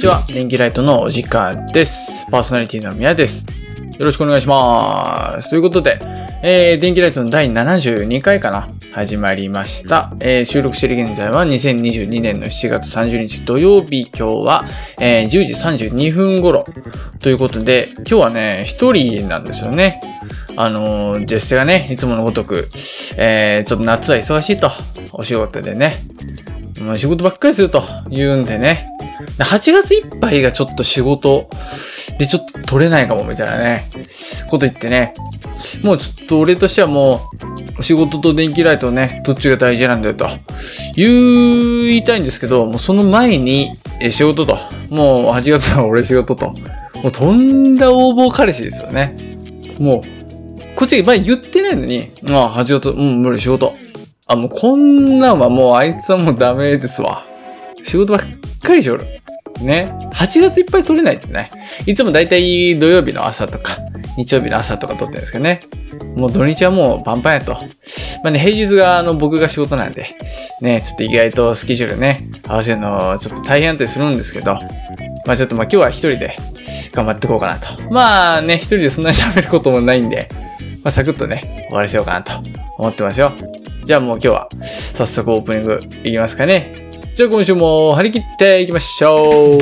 にちは。電気ライトのお時間です。パーソナリティの宮です。よろしくお願いします。ということで、えー、電気ライトの第72回かな始まりました。えー、収録している現在は2022年の7月30日土曜日、今日は、えー、10時32分頃ということで、今日はね、一人なんですよね。あのー、ジェステがね、いつものごとく、えー、ちょっと夏は忙しいと、お仕事でね、もう仕事ばっかりすると言うんでね、8月いっぱいがちょっと仕事でちょっと取れないかもみたいなね、こと言ってね、もうちょっと俺としてはもう、仕事と電気ライトね、どっちが大事なんだよと、言いたいんですけど、もうその前に、え仕事と、もう8月は俺仕事と、もうとんだ応募彼氏ですよね。もう、こっち前言ってないのに、ああ、8月、うん、無理仕事。あ、もうこんなんはもうあいつはもうダメですわ。仕事ばっかりしおる。ね。8月いっぱい取れないってね。いつもだいたい土曜日の朝とか、日曜日の朝とか撮ってるんですけどね。もう土日はもうパンパンやと。まあね、平日があの僕が仕事なんで、ね、ちょっと意外とスケジュールね、合わせるのちょっと大変だったりするんですけど、まあちょっとまあ今日は一人で頑張っていこうかなと。まあね、一人でそんなに喋ることもないんで、まあサクッとね、終わらせようかなと思ってますよ。じゃあもう今日は早速オープニングいきますかね。じゃあ今週も張り切っていきましょう。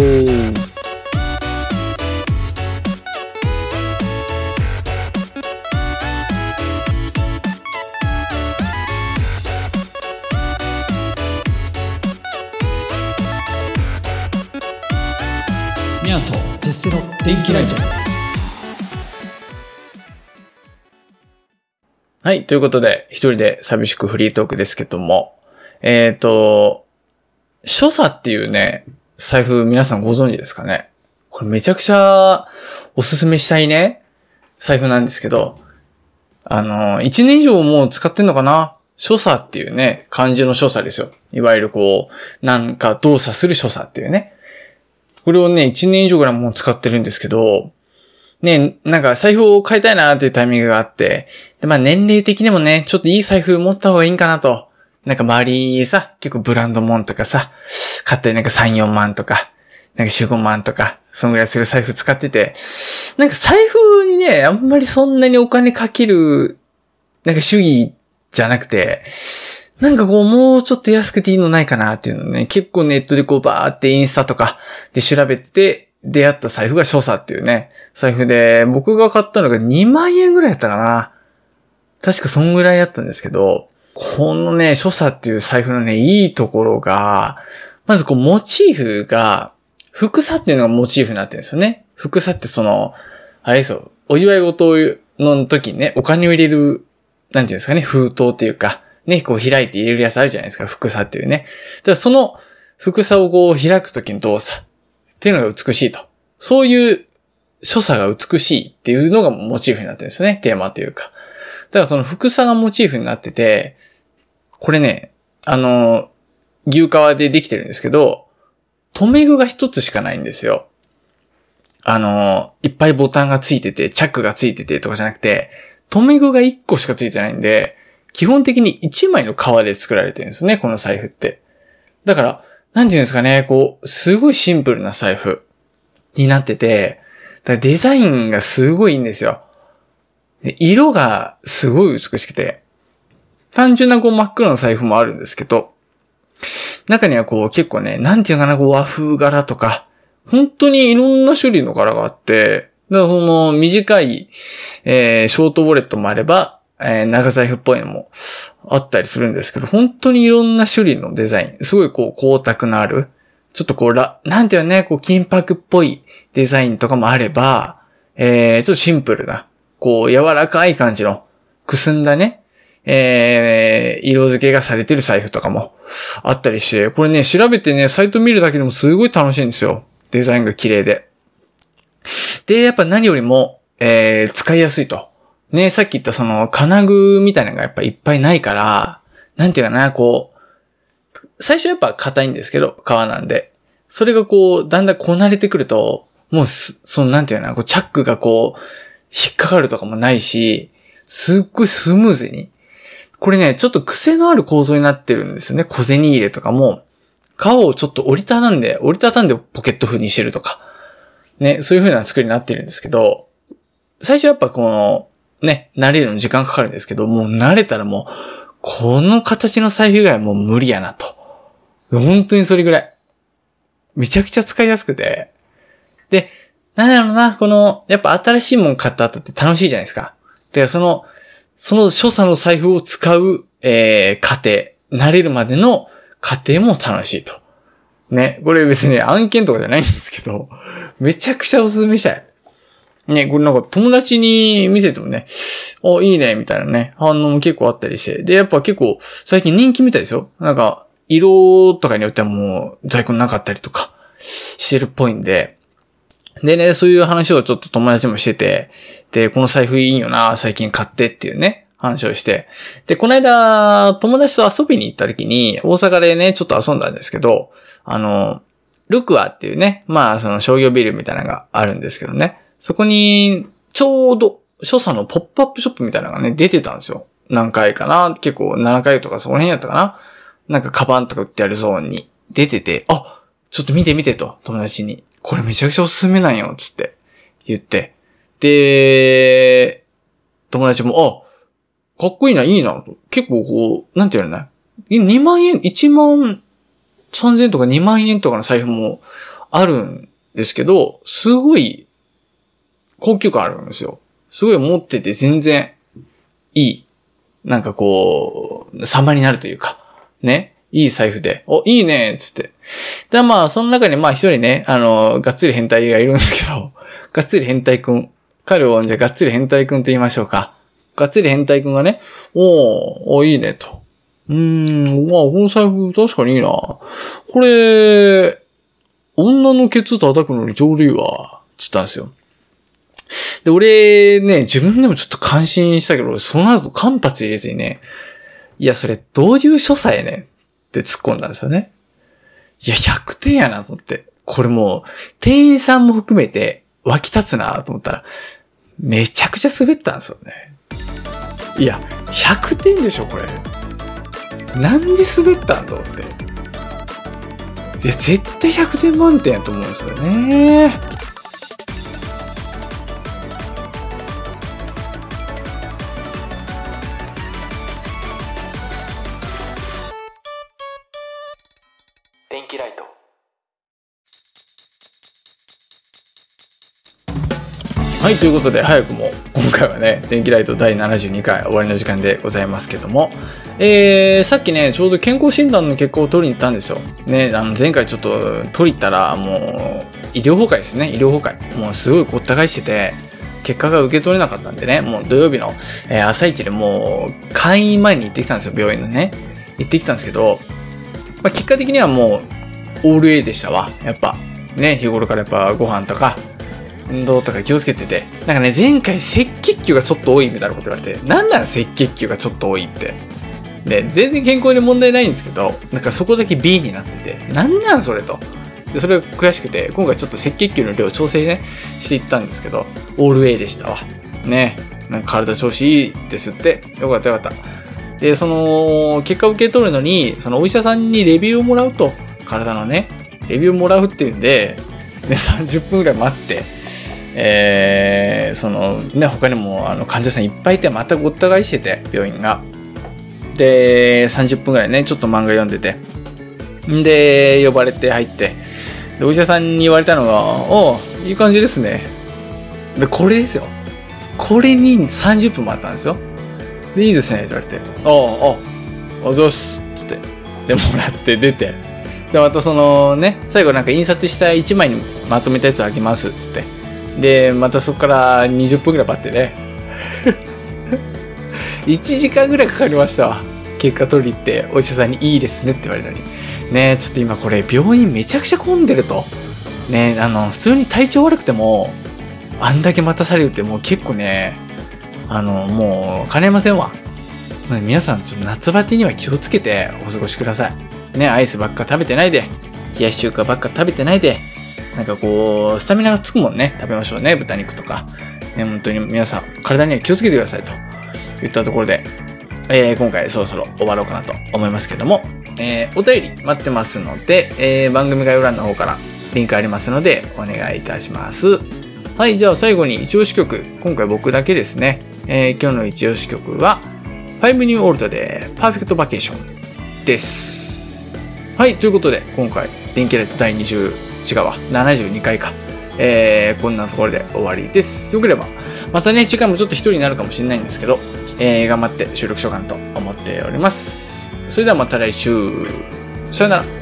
ミヤとジェステの電気ライトはい。ということで、一人で寂しくフリートークですけども、えっ、と、所作っていうね、財布皆さんご存知ですかね？これめちゃくちゃおすすめしたいね、財布なんですけど、あの、1年以上もう使ってんのかな？所作っていうね、漢字の所作ですよ。いわゆるこう、なんか動作する所作っていうね。これをね、1年以上ぐらいもう使ってるんですけど、ね、なんか財布を買いたいなっていうタイミングがあって、で、まあ年齢的にもね、ちょっといい財布持った方がいいんかなと。なんか周りさ、結構ブランドもんとかさ、買ったりなんか3、4万とか、なんか4、5万とか、そのぐらいする財布使ってて、なんか財布にね、あんまりそんなにお金かける、なんか主義じゃなくて、なんかこう、もうちょっと安くていいのないかなっていうのね、結構ネットでこうバーってインスタとかで調べてて、出会った財布が所作っていうね、財布で、僕が買ったのが2万円ぐらいやったかな。確かそんぐらいやったんですけど、このね、所作っていう財布のね、いいところが、まずこう、モチーフが、服さっていうのがモチーフになってるんですよね。服さってその、あれですよ、お祝い事の時にね、お金を入れる、なんていうんですかね、封筒っていうか、ね、こう開いて入れるやつあるじゃないですか、服さっていうね。だからその、服さをこう開く時の動作っていうのが美しいと。そういう所作が美しいっていうのがモチーフになってるんですよね、テーマというか。だからその服さがモチーフになってて、これね、あの、牛革でできてるんですけど、留め具が一つしかないんですよ。あの、いっぱいボタンがついてて、チャックがついててとかじゃなくて、留め具が一個しかついてないんで、基本的に一枚の革で作られてるんですね、この財布って。だから、なんていうんですかね、こう、すごいシンプルな財布になってて、だからデザインがすごいいいんですよ。で色がすごい美しくて、単純なこう真っ黒な財布もあるんですけど、中にはこう結構ね、なんていうかな、こう和風柄とか、本当にいろんな種類の柄があって、だからその短い、えーショートウォレットもあれば、えー長財布っぽいのもあったりするんですけど、本当にいろんな種類のデザイン、すごいこう光沢のある、ちょっとこうら、なんていうのね、こう金箔っぽいデザインとかもあれば、えー、ちょっとシンプルな、こう柔らかい感じの、くすんだね、えー、色付けがされてる財布とかもあったりして、これね、調べてね、サイト見るだけでもすごい楽しいんですよ。デザインが綺麗で。で、やっぱ何よりも、えー、使いやすいと。ね、さっき言ったその金具みたいなのがやっぱいっぱいないから、なんていうかな、こう、最初やっぱ硬いんですけど、革なんで。それがこう、だんだんこなれてくると、もう、そのなんていうのかな、こうチャックがこう、引っかかるとかもないし、すっごいスムーズに。これね、ちょっと癖のある構造になってるんですよね。小銭入れとかも、革をちょっと折りたたんで、折りたたんでポケット風にしてるとか、ね、そういう風な作りになってるんですけど、最初やっぱこの、ね、慣れるのに時間かかるんですけど、もう慣れたらもう、この形の財布以外はもう無理やなと。本当にそれぐらい。めちゃくちゃ使いやすくて。で、なんだろうな、この、やっぱ新しいもん買った後って楽しいじゃないですか。で、その、その所作の財布を使う、えー、過程、慣れるまでの過程も楽しいと。ね、これ別に案件とかじゃないんですけど、めちゃくちゃおすすめしたい。ね、これなんか友達に見せてもね、あ、いいね、みたいなね、反応も結構あったりして。で、やっぱ結構最近人気みたいですよ。なんか、色とかによってはもう在庫なかったりとかしてるっぽいんで、でね、そういう話をちょっと友達もしてて、で、この財布いいよな、最近買ってっていうね、話をして。で、この間、友達と遊びに行った時に、大阪でね、ちょっと遊んだんですけど、あの、ルクアっていうね、まあ、その商業ビルみたいなのがあるんですけどね。そこに、ちょうど、所作のポップアップショップみたいなのがね、出てたんですよ。何回かな結構7回とかその辺やったかななんかカバンとか売ってあるゾーンに出てて、あちょっと見て見てと、友達に。これめちゃくちゃおすすめなんよ、つって言って。で、友達も、あ、かっこいいな、いいな、結構こう、なんて言うのね。2万円、1万3000とか2万円とかの財布もあるんですけど、すごい高級感あるんですよ。すごい持ってて全然いい。なんかこう、様になるというか、ね。いい財布で、お、いいねつって。で、まあ、その中にまあ一人ね、あの、がっつり変態がいるんですけど、がっつり変態くん。彼をじゃがっつり変態くんと言いましょうか。がっつり変態くんがね、おおいいねと。うーん、まあ、この財布確かにいいな。これ、女のケツ叩くのにちょうどいいわ。つったんですよ。で、俺ね、自分でもちょっと感心したけど、その後間髪入れずにね、いや、それどういう所作やねんって突っ込んだんですよね。いや、100点やなと思って。これもう、店員さんも含めて湧き立つなと思ったら、めちゃくちゃ滑ったんですよね。いや、100点でしょ、これ。なんで滑ったんと思って。いや、絶対100点満点やと思うんですよね。電気ライトはい、ということで、早くも今回はね、電気ライト第72回終わりの時間でございますけども、えー、さっきね、ちょうど健康診断の結果を取りに行ったんですよ。ね、あの前回ちょっと取り行ったら、もう、医療崩壊ですね、医療崩壊。もうすごいごった返してて、結果が受け取れなかったんでね、もう土曜日の、え、朝一でもう、会員前に行ってきたんですよ、病院のね。行ってきたんですけど、まあ、結果的にはもう、オール A でしたわ、やっぱ。ね、日頃からやっぱご飯とか、運動とか気をつけてて。なんかね、前回赤血球がちょっと多いみたいなこと言われて、なんなん赤血球がちょっと多いって。で、全然健康に問題ないんですけど、なんかそこだけ B になってて、なんなんそれと。で、それが悔しくて、今回ちょっと赤血球の量調整ね、していったんですけど、オール A でしたわ。ね。なんか体調子いいですって。よかったよかった。で、その、結果を受け取るのに、そのお医者さんにレビューをもらうと、体のね、レビューをもらうっていうんで、で、30分ぐらい待って、えー、そのね、他にもあの患者さんいっぱいいて、またごった返してて、病院が。で、30分ぐらいね、ちょっと漫画読んでて。んで、呼ばれて入って、で、お医者さんに言われたのが、おいい感じですね。で、これですよ。これに30分待ったんですよ。で、いいですね、って言われて。ああ、あ、あどうすっ、つって。で、もらって出て。で、またそのね、最後なんか印刷した1枚にまとめたやつあげますっ、つって。で、またそこから20分ぐらい待ってね。1時間ぐらいかかりましたわ。結果取り行って、お医者さんにいいですねって言われたのに。ねちょっと今これ病院めちゃくちゃ混んでると。ねあの、普通に体調悪くても、あんだけ待たされるってもう結構ね、あの、もう、金ませんわ。皆さん、ちょっと夏バテには気をつけてお過ごしください。ね、アイスばっか食べてないで、冷やし中華ばっか食べてないで、なんかこう、スタミナがつくもんね、食べましょうね、豚肉とか。ね、本当に皆さん、体には気をつけてくださいと言ったところで、えー、今回そろそろ終わろうかなと思いますけども、えーお便り待ってますので、えー番組概要欄の方からリンクありますので、お願いいたします。はい、じゃあ最後に一押し曲。今回僕だけですね。えー今日の一押し曲は、5 New Old で Perfect Vacation です。はい、ということで、今回、電気ライト第20、違うわ、72回か。えーこんなところで終わりです。よければ、またね、次回もちょっと一人になるかもしれないんですけど、えー頑張って収録しようかなと思っております。それではまた来週。さよなら。